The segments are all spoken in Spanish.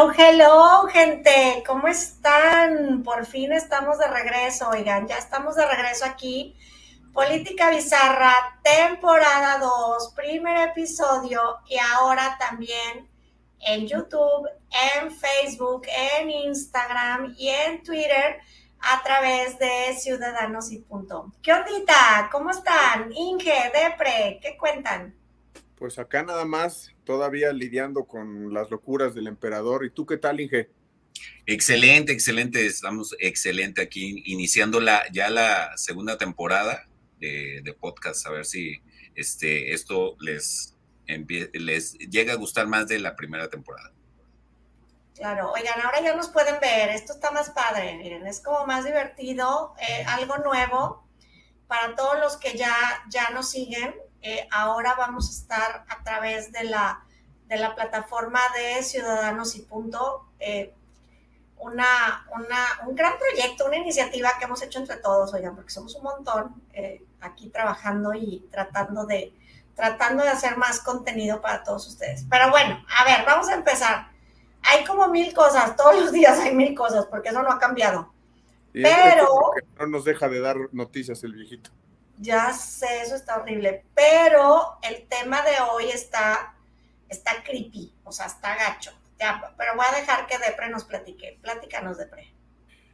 Hello, hello, gente. ¿Cómo están? Por fin estamos de regreso. Oigan, ya estamos de regreso aquí. Política Bizarra, temporada 2, primer episodio y ahora también en YouTube, en Facebook, en Instagram y en Twitter a través de Ciudadanos y Punto. ¿Qué ondita? ¿Cómo están? Inge, Depre, ¿qué cuentan? Pues acá nada más, todavía lidiando con las locuras del emperador. ¿Y tú qué tal, Inge? Excelente, excelente. Estamos excelente aquí, iniciando la, ya la segunda temporada de, podcast, a ver si este, esto les, les llega a gustar más de la primera temporada. Claro, oigan, ahora ya nos pueden ver, esto está más padre, miren, es como más divertido, eh, algo nuevo para todos los que ya, ya nos siguen, eh, ahora vamos a estar a través de la, de la plataforma de Ciudadanos y Punto, eh, una, una, un gran proyecto, una iniciativa que hemos hecho entre todos, oigan, porque somos un montón eh, aquí trabajando y tratando de, tratando de hacer más contenido para todos ustedes. Pero bueno, a ver, vamos a empezar. Hay como mil cosas, todos los días hay mil cosas, porque eso no ha cambiado. Pero... No nos deja de dar noticias el viejito. Ya sé, eso está horrible, pero el tema de hoy está, está creepy, o sea, está gacho. Pero voy a dejar que Depre nos platique. Pláticanos, Depre.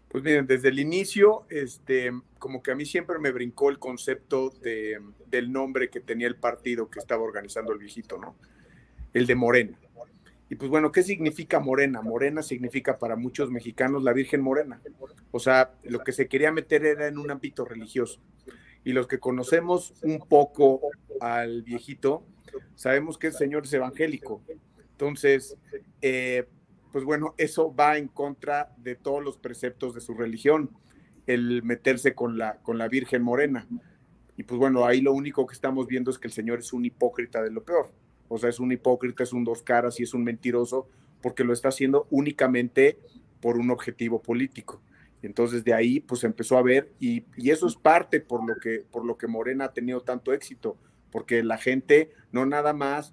Pues miren, desde el inicio, este, como que a mí siempre me brincó el concepto de, del nombre que tenía el partido que estaba organizando el viejito, ¿no? El de Morena. Y pues bueno, ¿qué significa Morena? Morena significa para muchos mexicanos la Virgen Morena. O sea, lo que se quería meter era en un ámbito religioso y los que conocemos un poco al viejito, sabemos que el señor es evangélico. Entonces, eh, pues bueno, eso va en contra de todos los preceptos de su religión, el meterse con la, con la Virgen Morena. Y pues bueno, ahí lo único que estamos viendo es que el señor es un hipócrita de lo peor. O sea, es un hipócrita, es un dos caras y es un mentiroso porque lo está haciendo únicamente por un objetivo político. Entonces de ahí pues empezó a ver y, eso es parte por lo, que, por lo que Morena ha tenido tanto éxito, porque la gente no nada más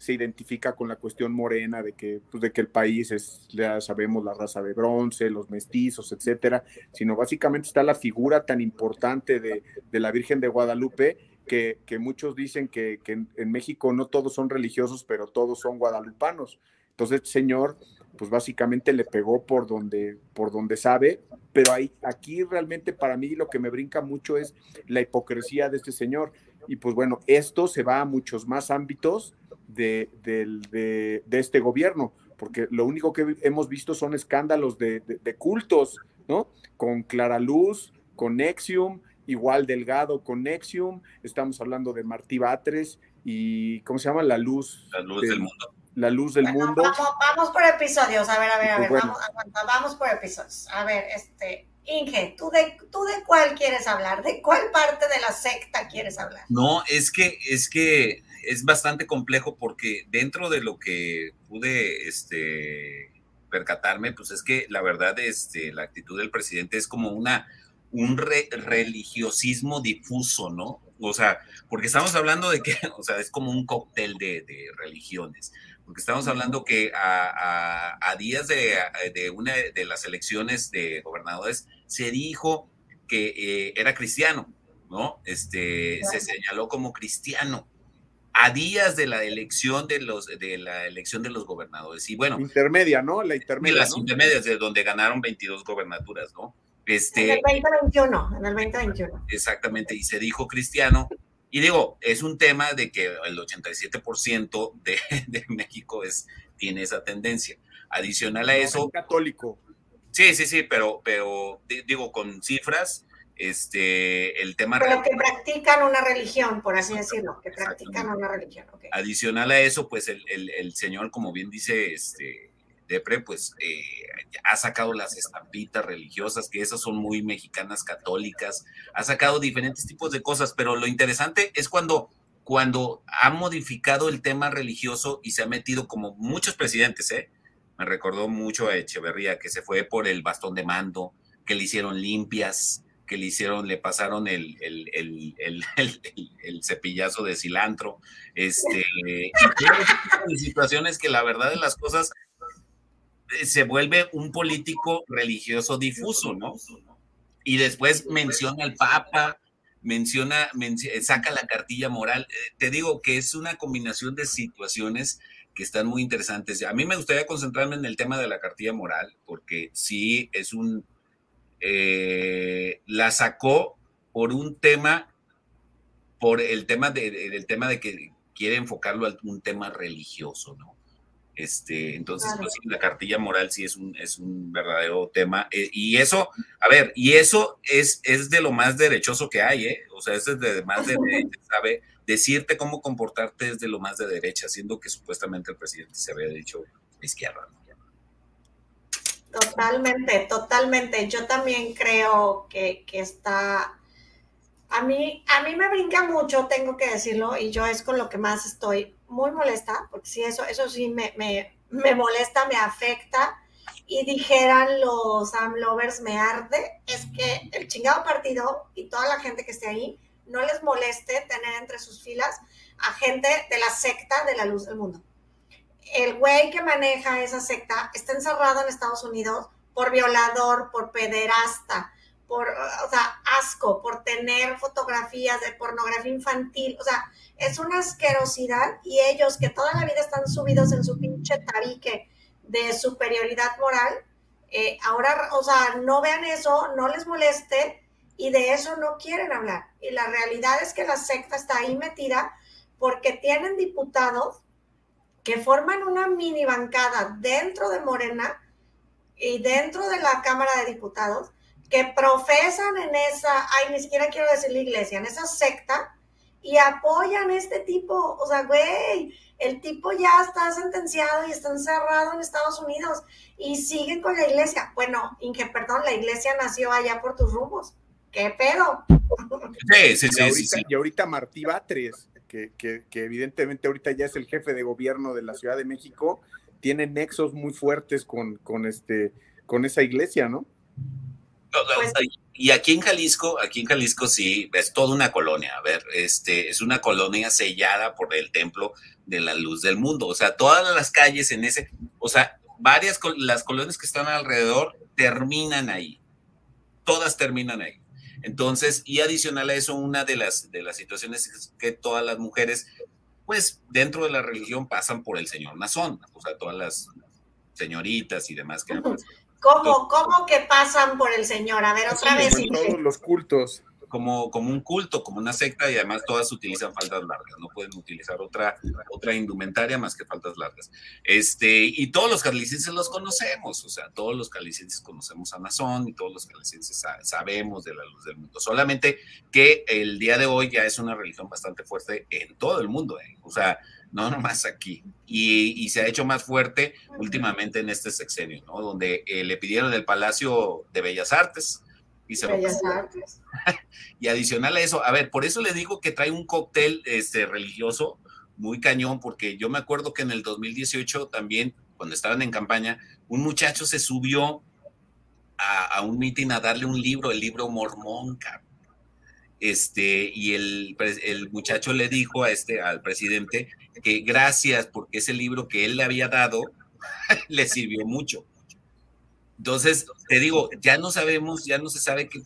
se identifica con la cuestión morena de que, pues, de que el país es, ya sabemos, la raza de bronce, los mestizos, etcétera, sino básicamente está la figura tan importante de, la Virgen de Guadalupe que, muchos dicen que, que en, México no todos son religiosos, pero todos son guadalupanos. Entonces, señor, pues básicamente le pegó por donde, por donde sabe, pero ahí, aquí realmente para mí lo que me brinca mucho es la hipocresía de este señor. Y pues bueno, esto se va a muchos más ámbitos de, de, este gobierno, porque lo único que hemos visto son escándalos de, cultos, ¿no? Con Clara Luz, con Nexium, igual Delgado con Nexium, estamos hablando de Martí Batres y, ¿cómo se llama? La luz. La luz del mundo la luz del mundo. Vamos, por episodios, a ver, a ver, a pues ver, vamos, vamos por episodios. A ver, este, Inge, ¿tú de, ¿tú de cuál quieres hablar? ¿De cuál parte de la secta quieres hablar? No, es que, es que es bastante complejo porque dentro de lo que pude, este, percatarme, pues es que la verdad, este, la actitud del presidente es como una, un religiosismo difuso, ¿no? O sea, porque estamos hablando de que, o sea, es como un cóctel de, de religiones porque estamos hablando que a, días de, una de las elecciones de gobernadores se dijo que eh, era cristiano, ¿no? Este, se señaló como cristiano a días de la elección de los de la elección de los gobernadores. Y bueno intermedia no la intermedia las intermedias de donde ganaron 22 gobernaturas no este en el 2021 en el 2021 exactamente y se dijo cristiano y digo, es un tema de que el 87% de, de México es, tiene esa tendencia. Adicional a eso. católico. Sí, sí, sí, pero, pero digo, con cifras, este, el tema. Pero que practican una religión, por así decirlo, que practican una religión. Adicional a eso, pues el, el, el, señor, como bien dice, este, Depre, pues eh, ha sacado las estampitas religiosas, que esas son muy mexicanas católicas, ha sacado diferentes tipos de cosas, pero lo interesante es cuando, cuando ha modificado el tema religioso y se ha metido como muchos presidentes, ¿eh? Me recordó mucho a Echeverría, que se fue por el bastón de mando, que le hicieron limpias, que le hicieron, le pasaron el, cepillazo de cilantro, este, y situaciones que la verdad de las cosas se vuelve un político religioso difuso, ¿no? Y después menciona al Papa, menciona, saca la cartilla moral. Eh, te digo que es una combinación de situaciones que están muy interesantes. A mí me gustaría concentrarme en el tema de la cartilla moral, porque sí es un... Eh, la sacó por un tema, por el tema de, tema de que quiere enfocarlo a un tema religioso, ¿no? Este, entonces, pues, la cartilla moral sí es un, es un verdadero tema. Eh, y eso, a ver, y eso es, es de lo más derechoso que hay, ¿eh? O sea, eso es de más de ¿sabe? Decirte cómo comportarte es de lo más de derecha, siendo que supuestamente el presidente se había dicho izquierda. Totalmente, totalmente. Yo también creo que, que está a mí, a mí me brinca mucho, tengo que decirlo, y yo es con lo que más estoy muy molesta, porque sí, eso, eso sí me, me, molesta, me afecta, y dijeran los AMLovers me arde, es que el chingado partido y toda la gente que esté ahí no les moleste tener entre sus filas a gente de la secta de la luz del mundo. El güey que maneja esa secta está encerrado en Estados Unidos por violador, por pederasta, por, o sea, asco, por tener fotografías de pornografía infantil, o sea, es una asquerosidad y ellos que toda la vida están subidos en su pinche tabique de superioridad moral, eh, ahora, o sea, no vean eso, no les moleste y de eso no quieren hablar. Y la realidad es que la secta está ahí metida porque tienen diputados que forman una mini bancada dentro de Morena y dentro de la Cámara de Diputados que profesan en esa, ay, ni siquiera quiero decir la iglesia, en esa secta y apoyan este tipo, o sea, güey, el tipo ya está sentenciado y está encerrado en Estados Unidos y siguen con la iglesia. Bueno, Inge, perdón, la iglesia nació allá por tus rumbos. ¿Qué pedo? Sí, sí, sí. Y ahorita, Martí Batres, que, que, que evidentemente ahorita ya es el jefe de gobierno de la Ciudad de México, tiene nexos muy fuertes con, con, este, con esa iglesia, ¿no? Pues y aquí en Jalisco, aquí en Jalisco sí, es toda una colonia. A ver, este es una colonia sellada por el templo de la luz del mundo. O sea, todas las calles en ese, o sea, varias las colonias que están alrededor terminan ahí. Todas terminan ahí. Entonces, y adicional a eso, una de las, de las situaciones es que todas las mujeres, pues dentro de la religión pasan por el señor Nazón, o sea, todas las señoritas y demás que ¿Cómo, ¿Cómo que pasan por el Señor? A ver, otra vez. todos los cultos. Como, como un culto, como una secta, y además todas utilizan faldas largas, no pueden utilizar otra, otra indumentaria más que faldas largas. Este, y todos los calicienses los conocemos, o sea, todos los calicienses conocemos a Nazón y todos los calicienses sabemos de la luz del mundo. Solamente que el día de hoy ya es una religión bastante fuerte en todo el mundo, ¿eh? o sea, no nomás aquí. Y, se ha hecho más fuerte últimamente en este sexenio, ¿no? Donde eh, le pidieron el Palacio de Bellas Artes. Y se Bellas Artes. y adicional a eso, a ver, por eso le digo que trae un cóctel este, religioso muy cañón, porque yo me acuerdo que en el 2018 también, cuando estaban en campaña, un muchacho se subió a, un mitin a darle un libro, el libro mormón, Este, y el, el muchacho le dijo a este, al presidente que gracias porque ese libro que él le había dado le sirvió mucho. Entonces, te digo, ya no sabemos, ya no se sabe qué,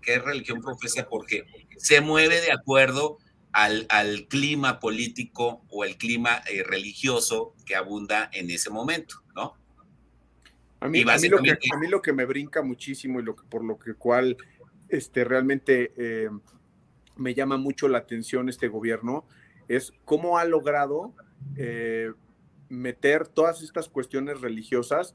qué religión profesa porque se mueve de acuerdo al, al clima político o el clima eh, religioso que abunda en ese momento, ¿no? A mí, a mí, lo, que, a mí lo que me brinca muchísimo y lo que, por lo que cual este, realmente eh, me llama mucho la atención este gobierno es cómo ha logrado eh, meter todas estas cuestiones religiosas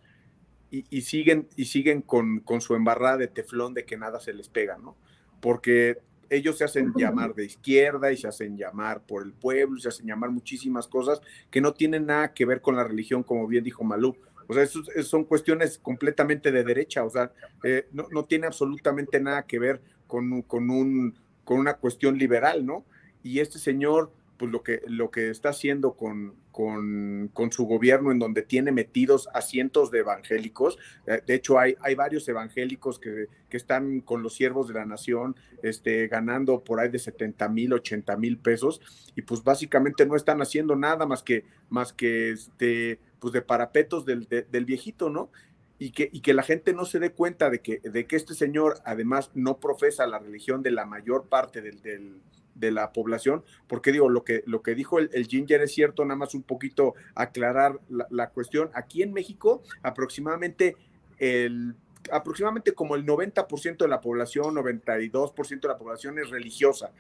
y, siguen, y siguen con, su embarrada de teflón de que nada se les pega, ¿no? Porque ellos se hacen llamar de izquierda y se hacen llamar por el pueblo, se hacen llamar muchísimas cosas que no tienen nada que ver con la religión, como bien dijo Malú. O sea, eso, son cuestiones completamente de derecha, o sea, eh, no, no, tiene absolutamente nada que ver con, con, un, con una cuestión liberal, ¿no? Y este señor pues lo que, lo que está haciendo con, con, con, su gobierno, en donde tiene metidos a cientos de evangélicos. Eh, de hecho, hay, hay varios evangélicos que, que, están con los siervos de la nación, este, ganando por ahí de 70 mil, 80 mil pesos, y pues básicamente no están haciendo nada más que, más que este, pues de parapetos del, del viejito, ¿no? Y que, y que, la gente no se dé cuenta de que, de que este señor además no profesa la religión de la mayor parte del, del, de la población, porque digo, lo que, lo que dijo el, Ginger es cierto, nada más un poquito aclarar la, cuestión. Aquí en México, aproximadamente el aproximadamente como el 90% de la población, 92% de la población es religiosa,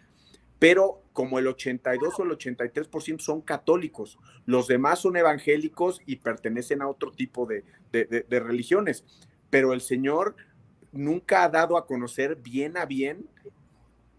pero como el 82 o el 83% son católicos, los demás son evangélicos y pertenecen a otro tipo de, de religiones. Pero el Señor nunca ha dado a conocer bien a bien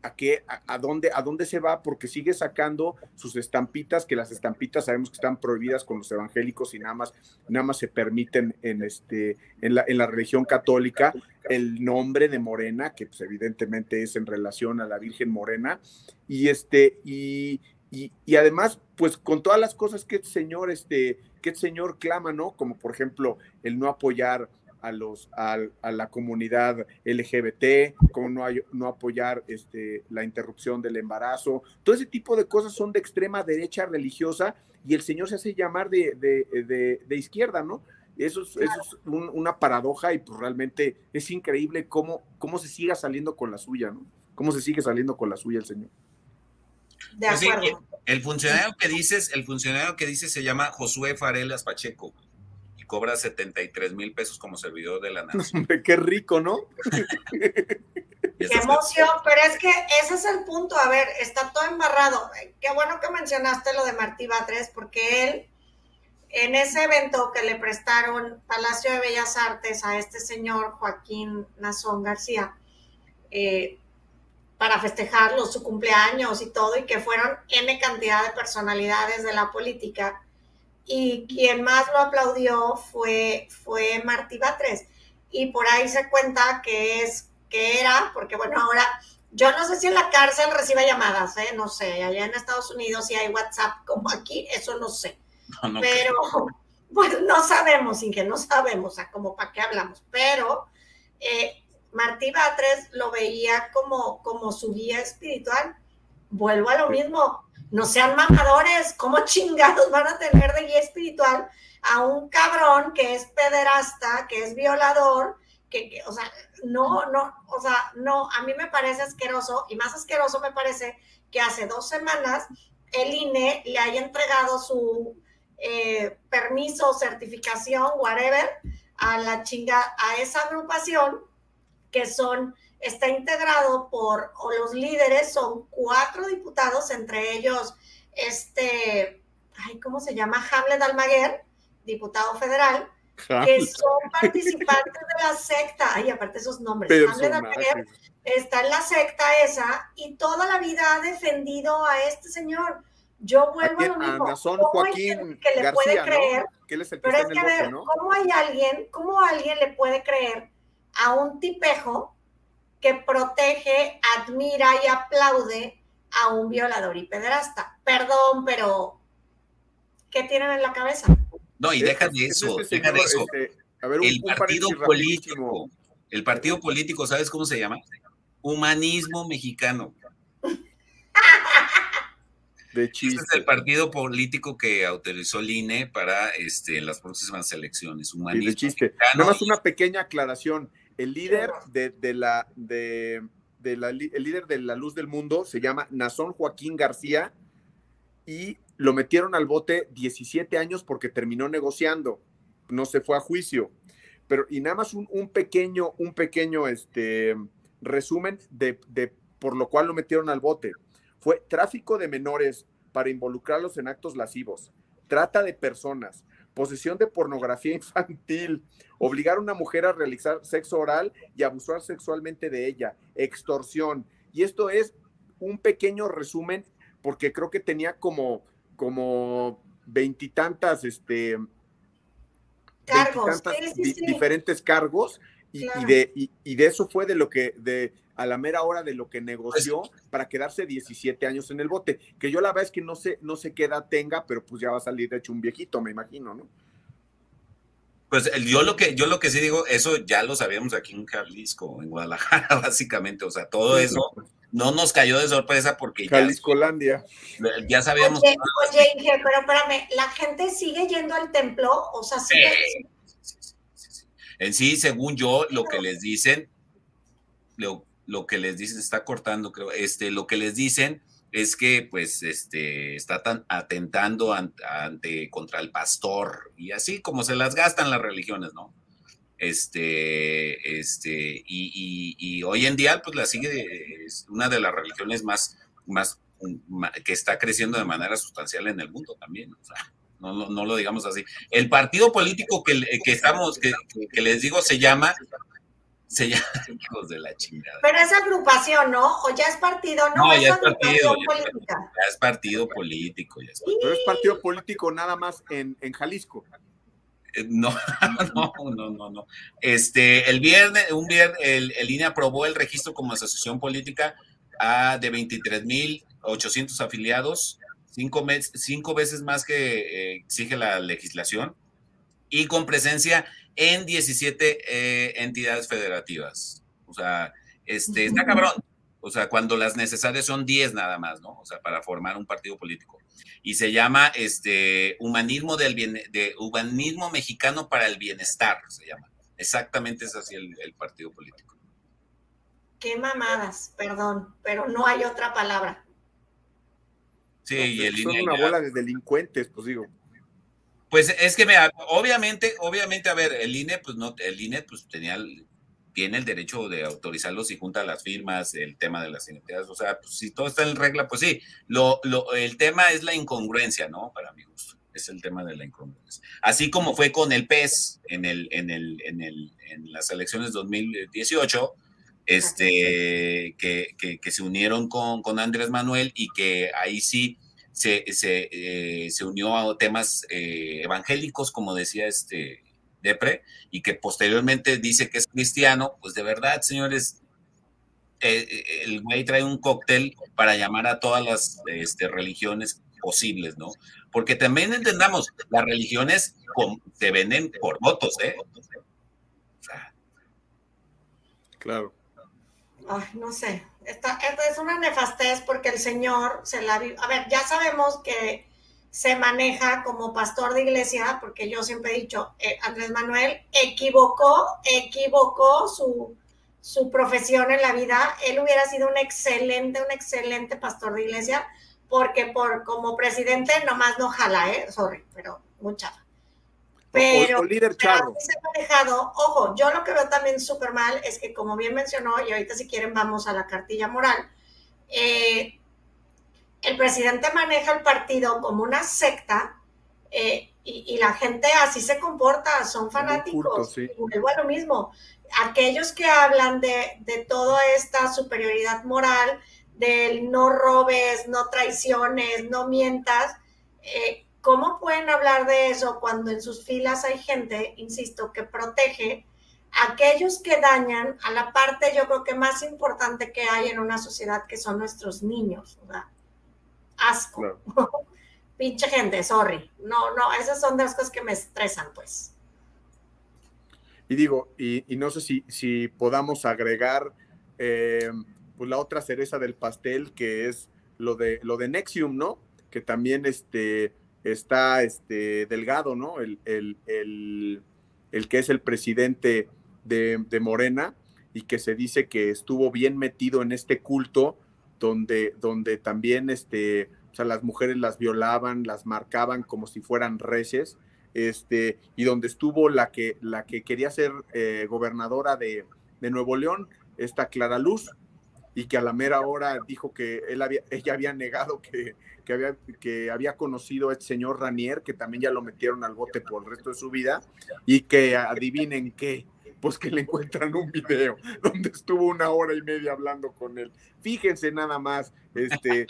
a qué, a, dónde, a dónde se va, porque sigue sacando sus estampitas, que las estampitas sabemos que están prohibidas con los evangélicos y nada más, nada más se permiten en este, en la, en la religión católica, el nombre de Morena, que pues evidentemente es en relación a la Virgen Morena, y este, y, y, además, pues con todas las cosas que el señor, este, que el señor clama, ¿no? Como por ejemplo, el no apoyar a, los, a, la comunidad LGBT, como no, hay, no apoyar este, la interrupción del embarazo. Todo ese tipo de cosas son de extrema derecha religiosa y el Señor se hace llamar de, de, de, izquierda, ¿no? Eso es, eso es una paradoja y pues realmente es increíble cómo, cómo se siga saliendo con la suya, ¿no? Cómo se sigue saliendo con la suya el Señor. De pues acuerdo. el funcionario que dices, el funcionario que dices se llama Josué Farelas Pacheco cobra 73 mil pesos como servidor de la nación. Qué rico, ¿no? Qué emoción, pero es que ese es el punto. A ver, está todo embarrado. Qué bueno que mencionaste lo de Martí Batres, porque él, en ese evento que le prestaron Palacio de Bellas Artes a este señor Joaquín Nazón García, eh, para festejarlo, su cumpleaños y todo, y que fueron N cantidad de personalidades de la política y quien más lo aplaudió fue, fue Martí Batres. Y por ahí se cuenta que es, que era, porque bueno, ahora yo no sé si en la cárcel recibe llamadas, ¿eh? no sé, allá en Estados Unidos si hay WhatsApp como aquí, eso no sé. Pero, pues no sabemos, sin que no sabemos, o sea, como para qué hablamos, pero eh, Martí Batres lo veía como, como su guía espiritual. Vuelvo a lo mismo, no sean mamadores, ¿cómo chingados van a tener de guía espiritual a un cabrón que es pederasta, que es violador, que, o sea, no, no, o sea, no, a mí me parece asqueroso y más asqueroso me parece que hace dos semanas el INE le haya entregado su eh, permiso, certificación, whatever, a la chinga, a esa agrupación que son está integrado por, o los líderes son cuatro diputados, entre ellos este, ay, ¿cómo se llama? Hamlet Almaguer, diputado federal, que son participantes de la secta, ay, aparte esos nombres, Hamlet Almaguer está en la secta esa y toda la vida ha defendido a este señor. Yo vuelvo a lo mismo. ¿Cómo Joaquín que le puede creer? pero es que a ver, ¿cómo hay alguien, cómo alguien le puede creer a un tipejo que protege, admira y aplaude a un violador y pederasta. Perdón, pero ¿qué tienen en la cabeza? No, y deja de eso, deja de eso. Este, el partido político, el partido político, ¿sabes cómo se llama? Humanismo mexicano. De Este es el partido político que autorizó el INE para este, las próximas elecciones. Humanismo. de chiste. Nada más una pequeña aclaración el líder de, la, de, la, el líder de la luz del mundo se llama Nazón Joaquín García y lo metieron al bote 17 años porque terminó negociando, no se fue a juicio. Pero, y nada más un, pequeño, un pequeño este, resumen de, de por lo cual lo metieron al bote. Fue tráfico de menores para involucrarlos en actos lascivos, trata de personas, posesión de pornografía infantil, obligar a una mujer a realizar sexo oral y abusar sexualmente de ella, extorsión. Y esto es un pequeño resumen porque creo que tenía como como veintitantas este cargos diferentes cargos y, de, y, de eso fue de lo que de a la mera hora de lo que negoció pues para quedarse 17 años en el bote, que yo la verdad es que no sé, no sé qué edad tenga, pero pues ya va a salir de hecho un viejito, me imagino, ¿no? Pues yo lo que yo lo que sí digo, eso ya lo sabíamos aquí en Jalisco, en Guadalajara, básicamente, o sea, todo eso, no nos cayó de sorpresa porque Jaliscolandia. Ya, ya sabíamos. Oye, oye, Inge, pero espérame, ¿la gente sigue yendo al templo? O sea, sigue... En sí, según yo, lo que les dicen, lo, lo que les dicen, está cortando, creo, este, lo que les dicen es que pues este está tan atentando ante, contra el pastor y así como se las gastan las religiones, ¿no? Este, este, y, hoy en día pues la sigue, es una de las religiones más, más, que está creciendo de manera sustancial en el mundo también, o sea, no, no, lo digamos así. El partido político que, que estamos, que, que les digo se llama se llama hijos de la chingada. Pero es agrupación, ¿no? ¿O ya es partido? No, no es ya, es partido, ya, es partido político. Ya es partido. Pero es partido político nada más en, en Jalisco. Eh, no, no, no, no, no. Este, el viernes, un viernes, el, el INE aprobó el registro como asociación política a, de 23.800 afiliados, cinco, mes, cinco veces más que eh, exige la legislación, y con presencia en 17 eh, entidades federativas. O sea, este, está cabrón. O sea, cuando las necesarias son 10 nada más, ¿no? O sea, para formar un partido político. Y se llama este humanismo del bien, de humanismo mexicano para el bienestar, se llama. Exactamente es así el, partido político. Qué mamadas, perdón, pero no hay otra palabra. Sí, y el son una bola de delincuentes, pues digo. Pues es que, obviamente, obviamente, a ver, el INE, pues no, el INE, pues tenía, tiene el derecho de autorizarlos y junta las firmas, el tema de las identidades, o sea, pues si todo está en regla, pues sí, lo, lo, el tema es la incongruencia, ¿no? Para mi gusto, es el tema de la incongruencia. Así como fue con el PES en, el, en, el, en, el, en las elecciones 2018, este, que, que, que se unieron con, con Andrés Manuel y que ahí sí se, eh, se, unió a temas eh, evangélicos, como decía este Depre, y que posteriormente dice que es cristiano, pues de verdad, señores, eh, el güey trae un cóctel para llamar a todas las este, religiones posibles, ¿no? Porque también entendamos, las religiones se venden por votos, ¿eh? claro. Ay, no sé, esta, es una nefastez porque el Señor se la... A ver, ya sabemos que se maneja como pastor de iglesia, porque yo siempre he dicho, eh, Andrés Manuel equivocó, equivocó su, su profesión en la vida. Él hubiera sido un excelente, un excelente pastor de iglesia, porque por como presidente nomás no jala, ¿eh? Sorry, pero mucha. Pero, líder charro. se ha manejado, ojo, yo lo que veo también súper mal es que, como bien mencionó, y ahorita si quieren vamos a la cartilla moral, eh, el presidente maneja el partido como una secta eh, y, la gente así se comporta, son fanáticos. Y vuelvo a lo mismo. Aquellos que hablan de, de toda esta superioridad moral, del no robes, no traiciones, no mientas, eh, ¿Cómo pueden hablar de eso cuando en sus filas hay gente, insisto, que protege a aquellos que dañan a la parte, yo creo que más importante que hay en una sociedad, que son nuestros niños? ¿verdad? Asco. Pinche gente, sorry. No, no, esas son de las cosas que me estresan, pues. Y digo, y, no sé si, si podamos agregar eh, pues la otra cereza del pastel, que es lo de, lo de Nexium, ¿no? Que también este, está este Delgado, ¿no? El, el, que es el presidente de, Morena y que se dice que estuvo bien metido en este culto donde, donde también este, o sea, las mujeres las violaban, las marcaban como si fueran reyes, este, y donde estuvo la que, la que quería ser eh, gobernadora de, de, Nuevo León, esta Clara Luz, y que a la mera hora dijo que él había, ella había negado que, que había, que había conocido a este señor Ranier, que también ya lo metieron al bote por el resto de su vida, y que adivinen qué, pues que le encuentran un video donde estuvo una hora y media hablando con él. Fíjense nada más este,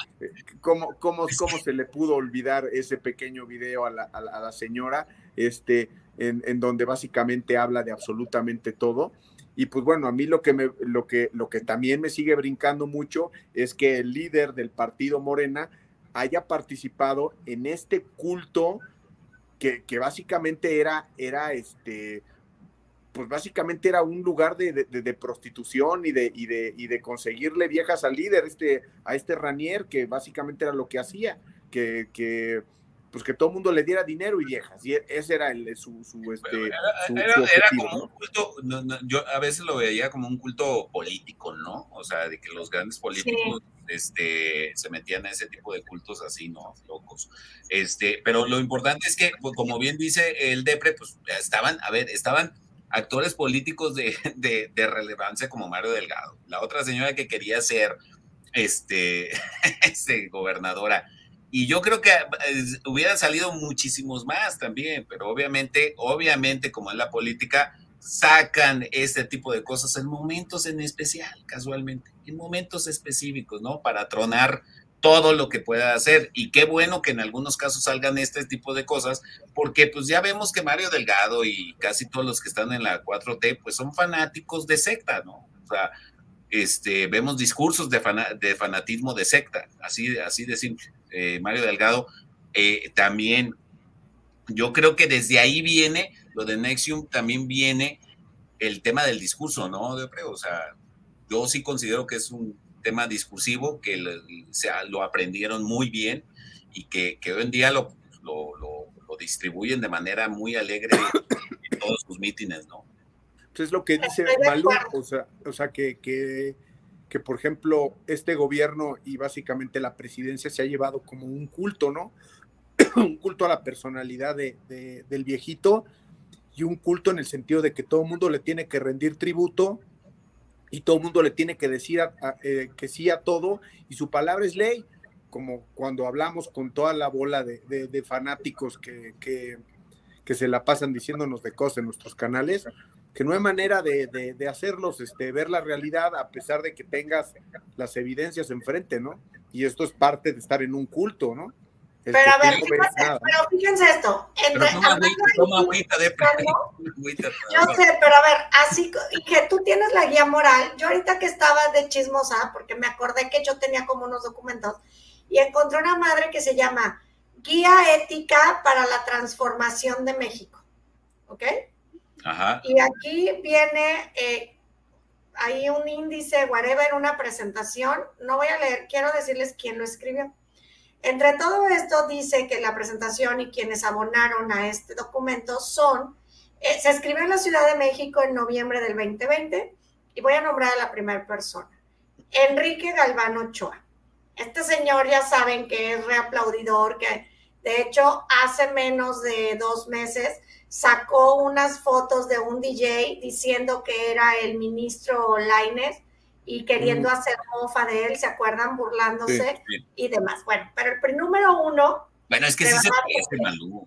cómo, cómo, cómo se le pudo olvidar ese pequeño video a la, a la, señora, este, en, en, donde básicamente habla de absolutamente todo. Y pues bueno, a mí lo que, me, lo, que, lo que también me sigue brincando mucho es que el líder del partido Morena haya participado en este culto que, básicamente era, era este, pues básicamente era un lugar de, de, prostitución y de, y, y de conseguirle viejas al líder, este, a este Ranier, que básicamente era lo que hacía, que pues que todo el mundo le diera dinero y viejas. Y ese era el, su, su, este, era, como un culto, yo a veces lo veía como un culto político, ¿no? O sea, de que los grandes políticos este, se metían a ese tipo de cultos así, ¿no? Locos. Este, pero lo importante es que, pues, como bien dice el DEPRE, pues estaban, a ver, estaban actores políticos de, de, de relevancia como Mario Delgado. La otra señora que quería ser este, este gobernadora y yo creo que eh, hubieran salido muchísimos más también, pero obviamente, obviamente, como en la política, sacan este tipo de cosas en momentos en especial, casualmente, en momentos específicos, ¿no? Para tronar todo lo que pueda hacer. Y qué bueno que en algunos casos salgan este tipo de cosas, porque pues ya vemos que Mario Delgado y casi todos los que están en la 4T, pues son fanáticos de secta, ¿no? O sea, este, vemos discursos de, de fanatismo de secta, así, así de simple. Eh, Mario Delgado, eh, también yo creo que desde ahí viene, lo de Nexium también viene el tema del discurso, ¿no? O sea, yo sí considero que es un tema discursivo que lo, lo aprendieron muy bien y que, hoy en día lo, lo, distribuyen de manera muy alegre en todos sus mítines, ¿no? Pues es lo que dice Malú, o sea, o sea que, que que, por ejemplo, este gobierno y básicamente la presidencia se ha llevado como un culto, ¿no? un culto a la personalidad de, del viejito y un culto en el sentido de que todo el mundo le tiene que rendir tributo y todo el mundo le tiene que decir eh, que sí a todo y su palabra es ley, como cuando hablamos con toda la bola de, fanáticos que, que, que, se la pasan diciéndonos de cosas en nuestros canales, que no hay manera de, hacerlos este, ver la realidad a pesar de que tengas las evidencias enfrente, ¿no? Y esto es parte de estar en un culto, ¿no? pero a ver, fíjense, pero fíjense esto. Entre, toma agüita de Yo sé, pero a ver, así y que tú tienes la guía moral. Yo ahorita que estaba de chismosa, porque me acordé que yo tenía como unos documentos, y encontré una madre que se llama Guía Ética para la Transformación de México. ¿Ok? Y aquí viene, eh, hay un índice, whatever, una presentación. No voy a leer, quiero decirles quién lo escribió. Entre todo esto dice que la presentación y quienes abonaron a este documento son, eh, se escribió en la Ciudad de México en noviembre del 2020 y voy a nombrar a la primera persona, Enrique Galvano Ochoa. Este señor ya saben que es reaplaudidor, que de hecho hace menos de dos meses sacó unas fotos de un DJ diciendo que era el ministro Laines y queriendo mm. hacer mofa de él, ¿se acuerdan? Burlándose y demás. Bueno, pero el número uno. Bueno, es que sí se parece, Malú.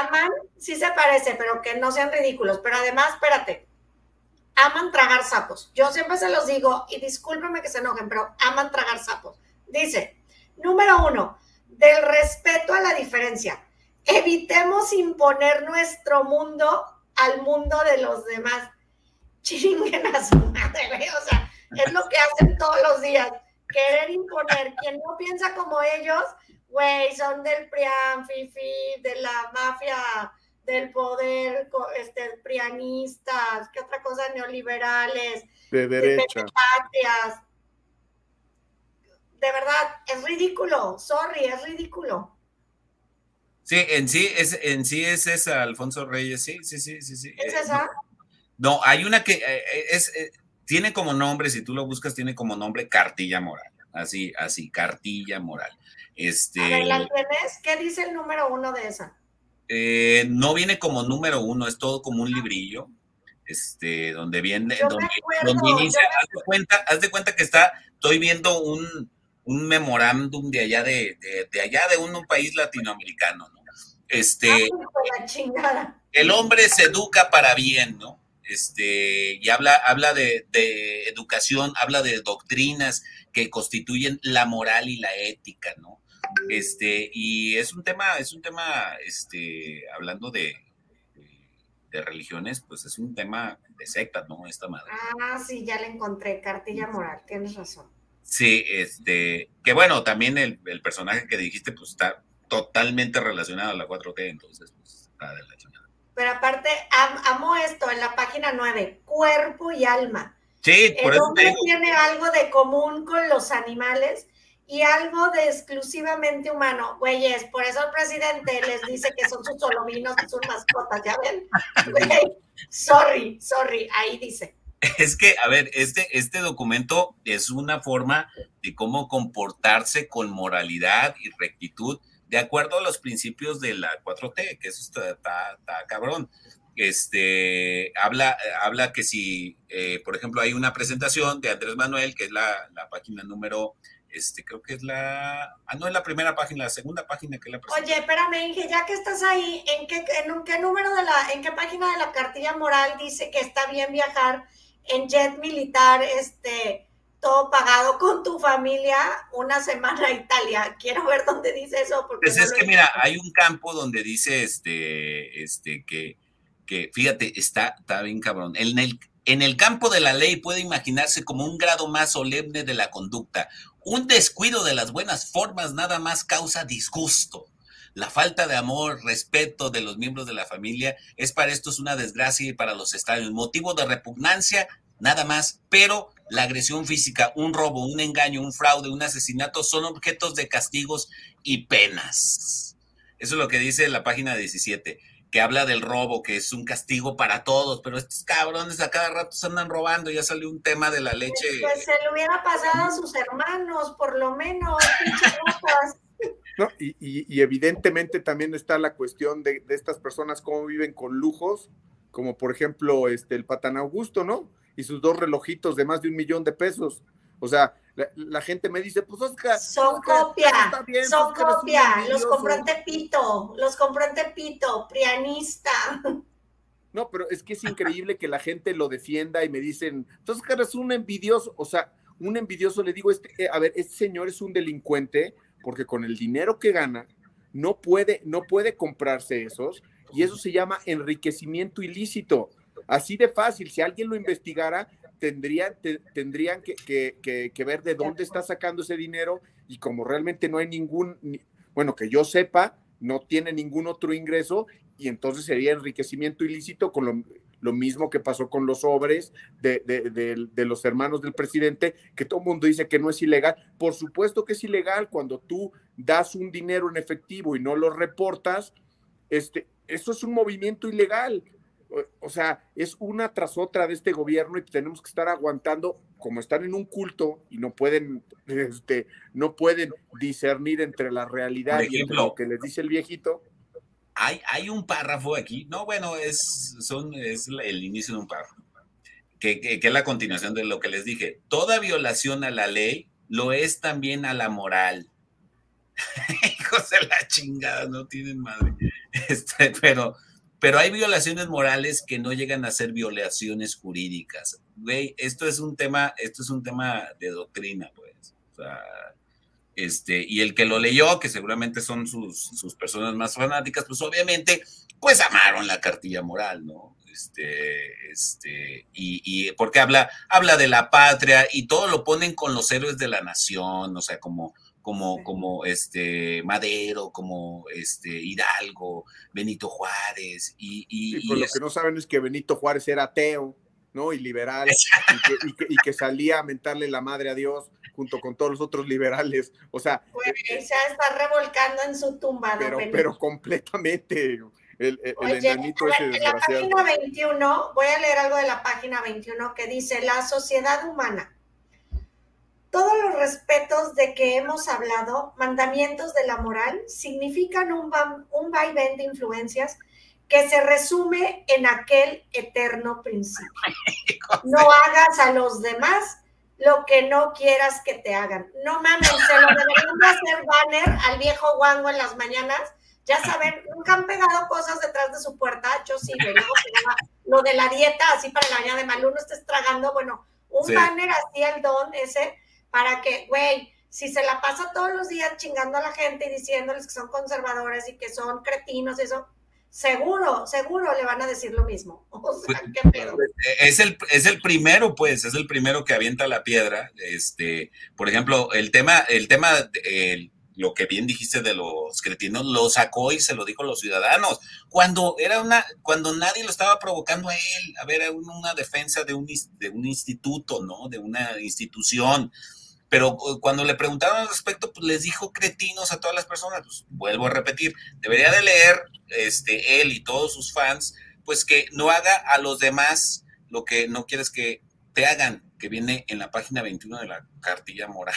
Aman, sí se parece, pero que no sean ridículos. Pero además, espérate, aman tragar sapos. Yo siempre se los digo, y discúlpenme que se enojen, pero aman tragar sapos. Dice, número uno, del respeto a la diferencia evitemos imponer nuestro mundo al mundo de los demás. Chinguen a su madre, o sea, es lo que hacen todos los días, querer imponer. Quien no piensa como ellos, güey, son del PRIAN, FIFI, de la mafia del poder, este, prianistas, ¿qué otra cosa? Neoliberales, de derecha. De, de verdad, es ridículo, sorry, es ridículo. Sí, en sí es, en sí es esa, Alfonso Reyes, sí, sí, sí, sí. sí. ¿Es esa? No, hay una que eh, eh, es, eh, tiene como nombre, si tú lo buscas, tiene como nombre Cartilla Moral. Así, así, Cartilla Moral. Este, ¿la tienes? ¿Qué dice el número uno de esa? no viene como número uno, es todo como un librillo. Este, donde viene, donde, inicia, haz de cuenta, haz de cuenta que está, estoy viendo un, un memorándum de allá de, de, allá de un, país latinoamericano, ¿no? Este, el hombre se educa para bien, ¿no? Este, y habla, habla de, de, educación, habla de doctrinas que constituyen la moral y la ética, ¿no? Este, y es un tema, es un tema, este, hablando de, de religiones, pues es un tema de secta, ¿no? Esta madre. Ah, sí, ya le encontré, cartilla moral, tienes razón. Sí, este, que bueno, también el, personaje que dijiste, pues está totalmente relacionado a la 4T, entonces, pues está de la chingada. pero aparte amo esto en la página 9, cuerpo y alma. Sí, por El hombre tiene algo de común con los animales y algo de exclusivamente humano. Güeyes, por eso el presidente les dice que son sus solominos y sus mascotas, ¿ya ven? sorry, sorry, ahí dice. Es que, a ver, este, este documento es una forma de cómo comportarse con moralidad y rectitud de acuerdo a los principios de la 4T, que eso está, está, cabrón. Este, habla, habla que si, eh, por ejemplo, hay una presentación de Andrés Manuel, que es la, la página número este, creo que es la, ah, no es la primera página, la segunda página que la Oye, espérame, Inge, ya que estás ahí, ¿en qué, en qué número de la, en qué página de la cartilla moral dice que está bien viajar en jet militar, este, todo pagado con tu familia una semana a Italia. Quiero ver dónde dice eso. Porque pues es que mira, hay un campo donde dice este, este, que, que fíjate, está, está bien cabrón. En el, en el campo de la ley puede imaginarse como un grado más solemne de la conducta. Un descuido de las buenas formas nada más causa disgusto. La falta de amor, respeto de los miembros de la familia es para estos una desgracia y para los estadios. Motivo de repugnancia, nada más, pero la agresión física, un robo, un engaño, un fraude, un asesinato son objetos de castigos y penas. Eso es lo que dice la página 17 que habla del robo, que es un castigo para todos, pero estos cabrones a cada rato se andan robando, ya salió un tema de la pues, leche. Pues, se le hubiera pasado a sus hermanos, por lo menos, no, y, y, evidentemente también está la cuestión de, de, estas personas, cómo viven con lujos, como por ejemplo este, el Patán Augusto, ¿no? Y sus dos relojitos de más de un millón de pesos. O sea, la, gente me dice, pues Oscar. Son copia, son copia. Los compró en Tepito, los compró en Tepito, prianista. No, pero es que es increíble que la gente lo defienda y me dicen, entonces, Oscar es un envidioso. O sea, un envidioso le digo, este, eh, a ver, este señor es un delincuente porque con el dinero que gana no puede, no puede comprarse esos y eso se llama enriquecimiento ilícito. Así de fácil, si alguien lo investigara, tendrían, tendrían que, ver de dónde está sacando ese dinero y como realmente no hay ningún, bueno, que yo sepa, no tiene ningún otro ingreso y entonces sería enriquecimiento ilícito con lo, mismo que pasó con los sobres de, de, los hermanos del presidente, que todo el mundo dice que no es ilegal. Por supuesto que es ilegal cuando tú das un dinero en efectivo y no lo reportas, este, eso es un movimiento ilegal o sea, es una tras otra de este gobierno y tenemos que estar aguantando, como están en un culto y no pueden, este, no pueden discernir entre la realidad y lo que les dice el viejito. Hay, hay un párrafo aquí, no, bueno, es, son, es el inicio de un párrafo, que, que, que es la continuación de lo que les dije. Toda violación a la ley lo es también a la moral. Hijos de la chingada, no tienen madre. Este, pero pero hay violaciones morales que no llegan a ser violaciones jurídicas. Güey, esto es un tema, esto es un tema de doctrina, pues. O sea, este, y el que lo leyó, que seguramente son sus, sus personas más fanáticas, pues obviamente, pues amaron la cartilla moral, ¿no? Este, este, y, y, porque habla, habla de la patria y todo lo ponen con los héroes de la nación, o sea, como, como, como este Madero, como este Hidalgo, Benito Juárez. Y, y, pues lo que no saben es que Benito Juárez era ateo, ¿no? Y liberal, y que, salía a mentarle la madre a Dios junto con todos los otros liberales. O sea. Pues, se está revolcando en su tumba, pero, pero completamente. El, el, Oye, en la página 21, voy a leer algo de la página 21 que dice: La sociedad humana todos los respetos de que hemos hablado, mandamientos de la moral, significan un, un vaivén de influencias que se resume en aquel eterno principio. No hagas a los demás lo que no quieras que te hagan. No mames, se lo deberían hacer banner al viejo guango en las mañanas. Ya saben, nunca han pegado cosas detrás de su puerta. Yo sí, luego lo de la dieta, así para la mañana de mal, uno estés tragando. Bueno, un banner así al don ese para que, güey, si se la pasa todos los días chingando a la gente y diciéndoles que son conservadores y que son cretinos y eso, seguro, seguro le van a decir lo mismo. O sea, pues, ¿qué pedo? Pues, es el, es el primero, pues, es el primero que avienta la piedra. Este, por ejemplo, el tema, el tema lo que bien dijiste de los cretinos, lo sacó y se lo dijo a los ciudadanos, cuando era una, cuando nadie lo estaba provocando a él, a ver, una defensa de un, de un instituto, ¿no? De una institución. Pero uh, cuando le preguntaron al respecto, pues les dijo cretinos a todas las personas. Pues vuelvo a repetir, debería de leer este, él y todos sus fans, pues que no haga a los demás lo que no quieres que te hagan, que viene en la página 21 de la cartilla moral.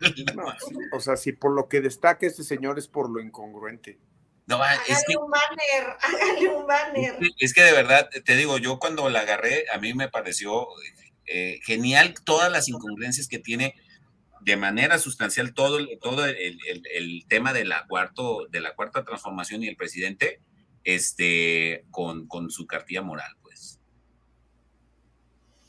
o sea, si por lo que destaca este señor es por lo incongruente. No, es que, un banner, hágale un banner. Es que de verdad, te digo, yo cuando la agarré, a mí me pareció eh, genial todas las incongruencias que tiene de manera sustancial todo, todo el, el, tema de la, cuarto, de la cuarta transformación y el presidente este, con, con su cartilla moral, pues.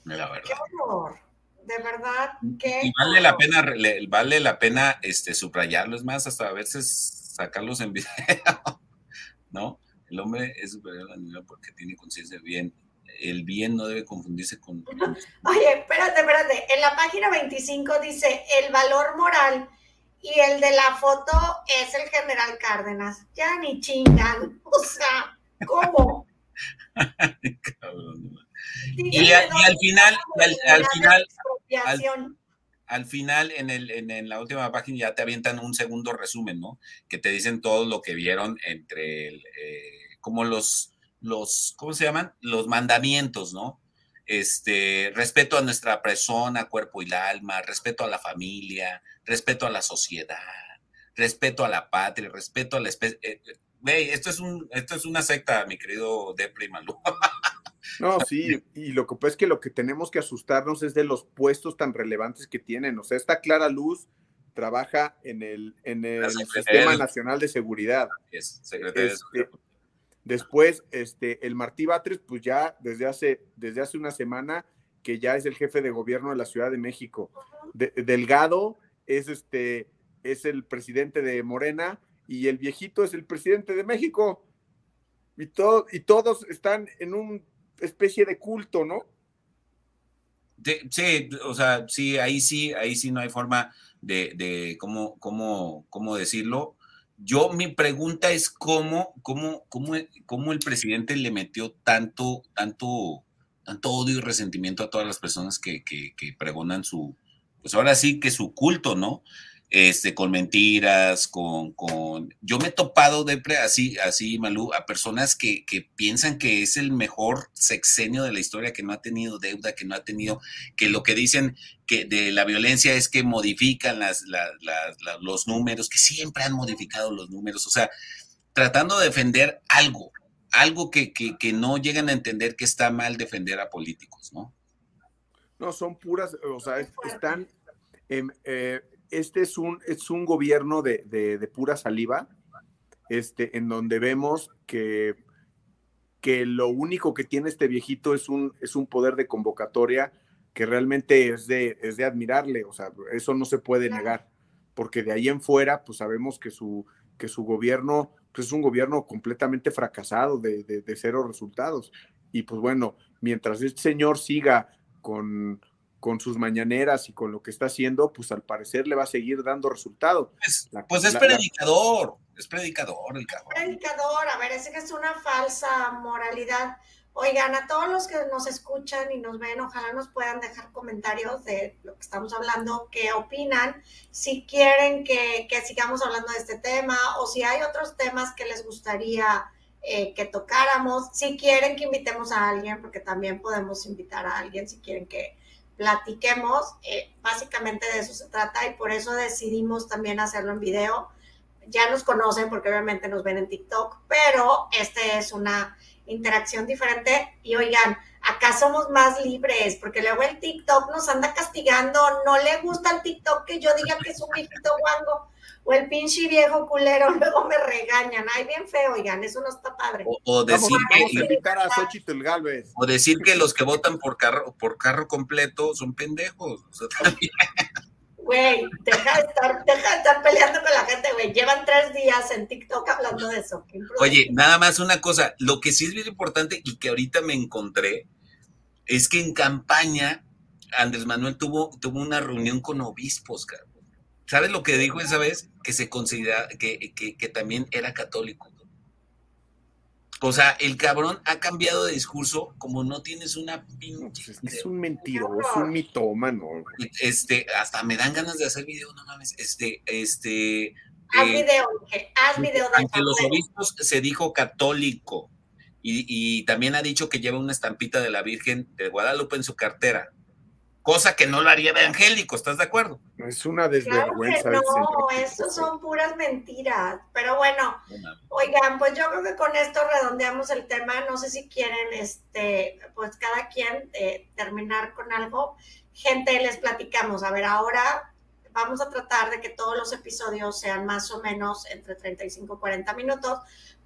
La verdad. Qué honor. De verdad, que. Y vale la pena, vale la pena este, subrayarlo, es más, hasta a veces sacarlos en video, ¿no? El hombre es superior a la porque tiene conciencia bien el bien no debe confundirse con... Oye, espérate, espérate. En la página 25 dice, el valor moral y el de la foto es el general Cárdenas. Ya ni chingan. O sea, ¿cómo? y, al final, al, final, al, final, en, el, en, la última página ya te avientan un segundo resumen, ¿no? Que te dicen todo lo que vieron entre, el, eh, como los los, ¿cómo se llaman? Los mandamientos, ¿no? Este, respeto a nuestra persona, cuerpo y el alma, respeto a la familia, respeto a la sociedad, respeto a la patria, respeto a la especie. Eh, esto es un, esto es una secta, mi querido Depre Malú. No, sí, y lo que pasa es que lo que tenemos que asustarnos es de los puestos tan relevantes que tienen. O sea, esta Clara Luz trabaja en el, en el Sistema Nacional de Seguridad. Es de Después, este, el Martí Batres, pues ya desde hace, desde hace una semana que ya es el jefe de gobierno de la Ciudad de México. Delgado es, este, es el presidente de Morena y el viejito es el presidente de México. Y, todo, y todos están en una especie de culto, ¿no? Sí, o sea, sí, ahí sí, ahí sí no hay forma de, de cómo, cómo, cómo decirlo. Yo, mi pregunta es cómo, cómo, cómo, cómo el presidente le metió tanto, tanto, tanto odio y resentimiento a todas las personas que, que, que pregonan su, pues ahora sí que su culto, ¿no? Este, con mentiras, con, con... Yo me he topado de así, así, Malú, a personas que, que, piensan que es el mejor sexenio de la historia, que no ha tenido deuda, que no ha tenido, que lo que dicen que de la violencia es que modifican las, los números, que siempre han modificado los números, o sea, tratando de defender algo, algo que, que, que no llegan a entender que está mal defender a políticos, ¿no? No, son puras, o sea, están... Eh, este es un, es un gobierno de, pura saliva, este, en donde vemos que, que lo único que tiene este viejito es un, es un poder de convocatoria que realmente es de, es de admirarle, o sea, eso no se puede negar, porque de ahí en fuera, pues sabemos que su, que su gobierno pues, es un gobierno completamente fracasado de, de cero resultados. Y pues bueno, mientras este señor siga con, con sus mañaneras y con lo que está haciendo, pues al parecer le va a seguir dando resultado. pues es predicador, es predicador el cabrón. Predicador, a ver, ese que es una falsa moralidad. Oigan, a todos los que nos escuchan y nos ven, ojalá nos puedan dejar comentarios de lo que estamos hablando, qué opinan, si quieren que, sigamos hablando de este tema o si hay otros temas que les gustaría eh, que tocáramos, si quieren que invitemos a alguien, porque también podemos invitar a alguien si quieren que, platiquemos. Eh, básicamente de eso se trata y por eso decidimos también hacerlo en video. Ya nos conocen porque obviamente nos ven en TikTok, pero este es una interacción diferente. Y oigan, acá somos más libres porque luego el TikTok nos anda castigando. No le gusta el TikTok que yo diga que es un viejito guango o el pinche viejo culero, luego me regañan. Ay, bien feo, oigan, eso no está padre. O, decir que, O decir que los que votan por carro, por carro completo son pendejos. Güey, deja de estar, deja de estar peleando con la gente, güey. Llevan tres días en TikTok hablando de eso. Oye, nada más una cosa, lo que sí es bien importante y que ahorita me encontré es que en campaña Andrés Manuel tuvo, tuvo una reunión con obispos, cabrón ¿Sabes lo que dijo esa vez? Que se considera que, que, también era católico. O sea, el cabrón ha cambiado de discurso como no tienes una pinche. Pues es un mentiroso, un mitómano. Este, hasta me dan ganas de hacer video, no mames. Este, este. Haz eh, video, haz video de Ante los obispos se dijo católico. Y, y, también ha dicho que lleva una estampita de la Virgen de Guadalupe en su cartera cosa que no lo haría evangélico, ¿estás de acuerdo? Es una desvergüenza. no, eso son puras mentiras. Pero bueno, oigan, pues yo creo que con esto redondeamos el tema. No sé si quieren, este, pues cada quien eh, terminar con algo. Gente, les platicamos. A ver, ahora vamos a tratar de que todos los episodios sean más o menos entre 35 y 40 minutos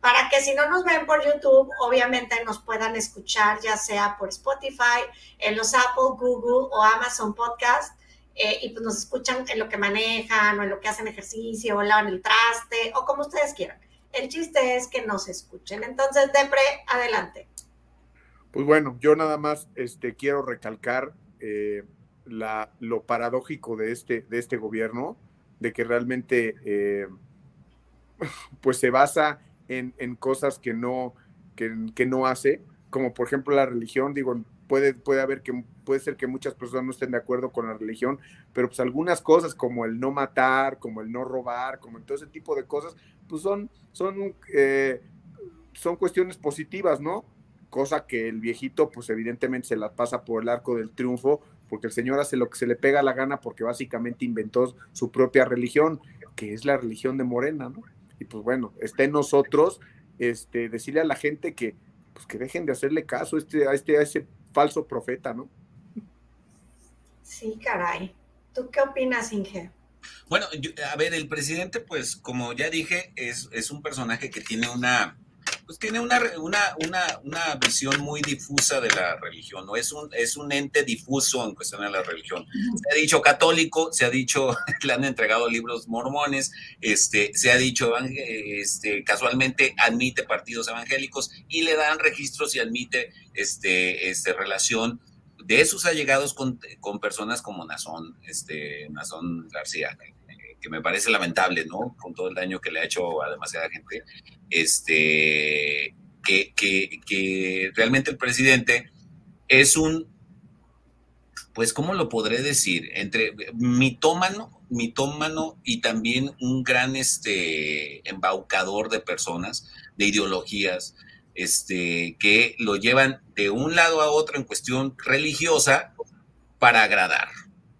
para que si no nos ven por YouTube, obviamente nos puedan escuchar ya sea por Spotify, en los Apple, Google o Amazon Podcast. Eh, y pues nos escuchan en lo que manejan o en lo que hacen ejercicio o lavan el traste o como ustedes quieran. El chiste es que nos escuchen. Entonces, Depre, adelante. Pues bueno, yo nada más este, quiero recalcar eh, la, lo paradójico de este, de este gobierno, de que realmente eh, pues se basa en, cosas que no, que, no hace, como por ejemplo la religión, digo, puede, puede haber que, puede ser que muchas personas no estén de acuerdo con la religión, pero pues algunas cosas como el no matar, como el no robar, como todo ese tipo de cosas, pues son, son, eh, son cuestiones positivas, ¿no? Cosa que el viejito, pues evidentemente se las pasa por el arco del triunfo, porque el Señor hace lo que se le pega la gana porque básicamente inventó su propia religión, que es la religión de Morena, ¿no? Y pues bueno, está en nosotros este, decirle a la gente que, pues que dejen de hacerle caso a este, a este, a ese falso profeta, ¿no? Sí, caray. ¿Tú qué opinas, Inge? Bueno, a ver, el presidente, pues, como ya dije, es, es un personaje que tiene una, pues tiene una, una, una, una, visión muy difusa de la religión, ¿no? Es un, es un ente difuso en cuestión de la religión. Se ha dicho católico, se ha dicho, le han entregado libros mormones, este, se ha dicho, este, casualmente admite partidos evangélicos y le dan registros y admite este, este, relación de sus allegados con, con personas como Nazón, este, Nazón García, que me parece lamentable, ¿no? Con todo el daño que le ha hecho a demasiada gente, este, que, que, realmente el presidente es un, pues, ¿cómo lo podré decir? Entre mitómano, mitómano y también un gran este, embaucador de personas, de ideologías, este, que lo llevan de un lado a otro en cuestión religiosa para agradar,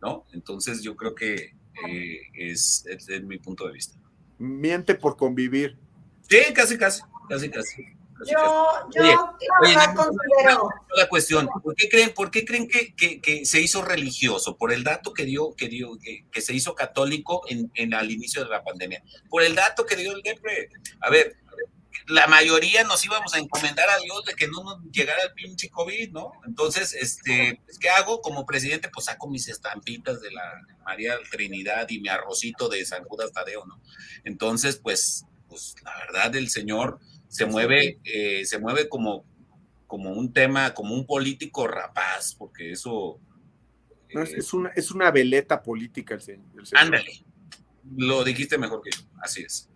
¿no? Entonces yo creo que eh, es, es, mi punto de vista. Miente por convivir. Sí, casi, casi, casi, casi. yo, yo considero. La cuestión, ¿por qué creen, por qué creen que, que, se hizo religioso? Por el dato que dio, que dio, que, se hizo católico en, en, al inicio de la pandemia. Por el dato que dio el DEPRE. A ver, la mayoría nos íbamos a encomendar a Dios de que no nos llegara el pinche COVID, ¿no? Entonces, este, pues, ¿qué hago? Como presidente, pues saco mis estampitas de la María Trinidad y mi arrocito de San Judas Tadeo, ¿no? Entonces, pues, pues la verdad, el señor se mueve, eh, se mueve como, como un tema, como un político rapaz, porque eso... es, una, es una veleta política el señor. Ándale, lo dijiste mejor que yo, así es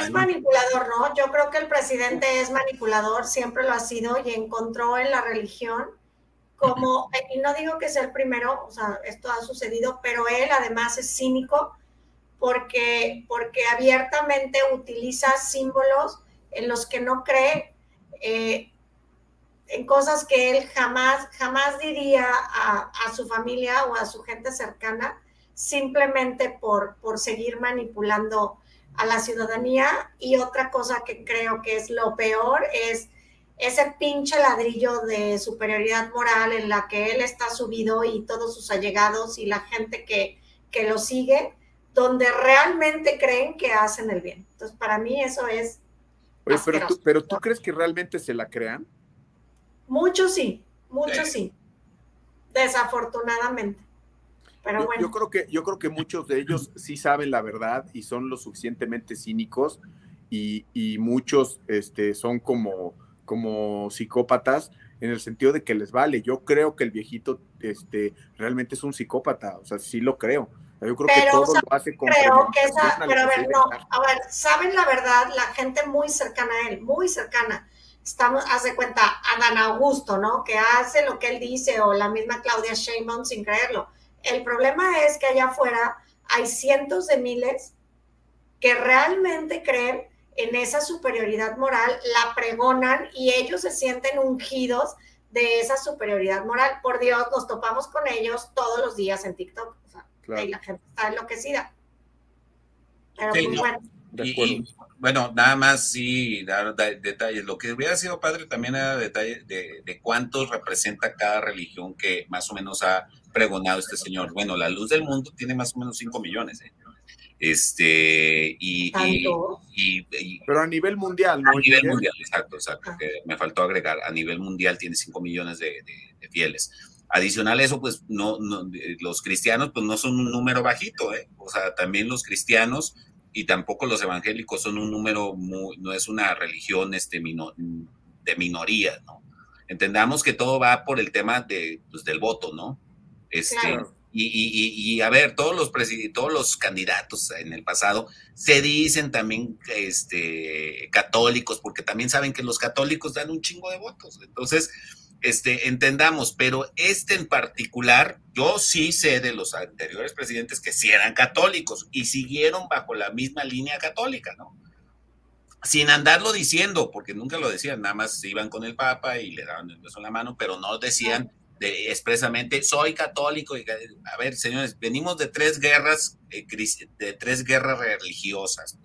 es manipulador, ¿no? Yo creo que el presidente es manipulador, siempre lo ha sido y encontró en la religión como, y no digo que sea el primero, o sea, esto ha sucedido, pero él además es cínico porque, porque abiertamente utiliza símbolos en los que no cree, eh, en cosas que él jamás, jamás diría a, a, su familia o a su gente cercana, simplemente por, por seguir manipulando a la ciudadanía. Y otra cosa que creo que es lo peor es ese pinche ladrillo de superioridad moral en la que él está subido y todos sus allegados y la gente que, que lo sigue, donde realmente creen que hacen el bien. Entonces, para mí eso es... Oye, pero tú, pero tú crees que realmente se la crean? Muchos sí, muchos sí, desafortunadamente yo, creo que, yo creo que muchos de ellos sí saben la verdad y son lo suficientemente cínicos y, muchos este, son como, como psicópatas en el sentido de que les vale. Yo creo que el viejito este, realmente es un psicópata, o sea, sí lo creo. Yo creo que todo lo hace con creo que esa, pero a ver, no, a ver, saben la verdad, la gente muy cercana a él, muy cercana, estamos, hace cuenta, a Dan Augusto, ¿no? Que hace lo que él dice, o la misma Claudia Sheinbaum sin creerlo. El problema es que allá afuera hay cientos de miles que realmente creen en esa superioridad moral, la pregonan y ellos se sienten ungidos de esa superioridad moral. Por Dios, nos topamos con ellos todos los días en TikTok. Y la gente está enloquecida. Pero pues bueno. Bueno, nada más sí dar detalles. Lo que hubiera sido padre también era detalle de, de, cuántos representa cada religión que más o menos ha pregonado este señor. Bueno, la luz del mundo tiene más o menos 5 millones. ¿eh? Este, y, Pero a nivel mundial, ¿no? A nivel mundial, exacto, exacto. Ah. me faltó agregar, a nivel mundial tiene 5 millones de, fieles. Adicional a eso, pues no, los cristianos pues no son un número bajito, ¿eh? O sea, también los cristianos y tampoco los evangélicos son un número muy, no es una religión este, de minoría, ¿no? Entendamos que todo va por el tema de, pues, del voto, ¿no? Este, y, a ver, todos los, todos los candidatos en el pasado se dicen también este, católicos, porque también saben que los católicos dan un chingo de votos. Entonces, este, entendamos, pero este en particular, yo sí sé de los anteriores presidentes que sí eran católicos y siguieron bajo la misma línea católica, ¿no? Sin andarlo diciendo, porque nunca lo decían, nada más iban con el Papa y le daban el beso en la mano, pero no decían expresamente, soy católico. Y, a ver, señores, venimos de tres guerras, eh, de tres guerras religiosas.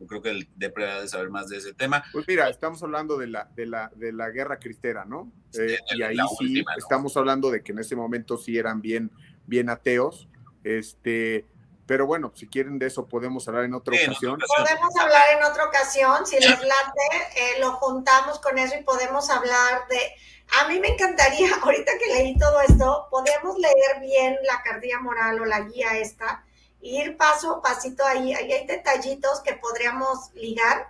Yo creo que el de saber más de ese tema. Pues mira, estamos hablando de la, de la, de la guerra cristera, ¿no? Eh, y ahí sí estamos hablando de que en ese momento sí eran bien, bien ateos. Este, pero bueno, si quieren de eso podemos hablar en otra ocasión. Podemos hablar en otra ocasión, si les late, eh, lo juntamos con eso y podemos hablar de a mí me encantaría, ahorita que leí todo esto, podemos leer bien la cartilla moral o la guía esta, ir paso a pasito ahí. Ahí hay detallitos que podríamos ligar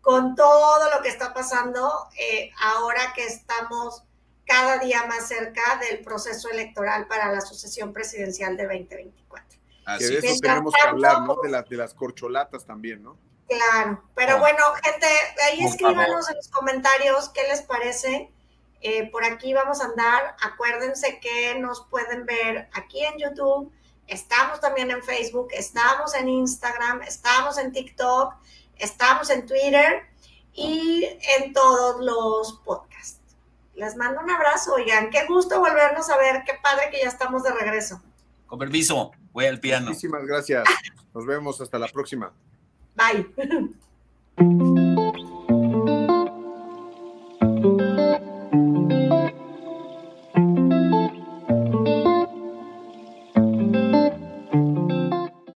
con todo lo que está pasando eh, ahora que estamos cada día más cerca del proceso electoral para la sucesión presidencial de 2024. Así que de eso tenemos que hablar, ¿no? De, las de las corcholatas también, ¿no? Claro, pero bueno, gente, ahí escríbanos en los comentarios qué les parece eh, por aquí vamos a andar. Acuérdense que nos pueden ver aquí en YouTube. Estamos también en Facebook, estamos en Instagram, estamos en TikTok, estamos en Twitter y en todos los podcasts. Les mando un abrazo, oigan, qué gusto volvernos a ver, qué padre que ya estamos de regreso. Con permiso, voy al piano. Muchísimas gracias. Nos vemos hasta la próxima. Bye.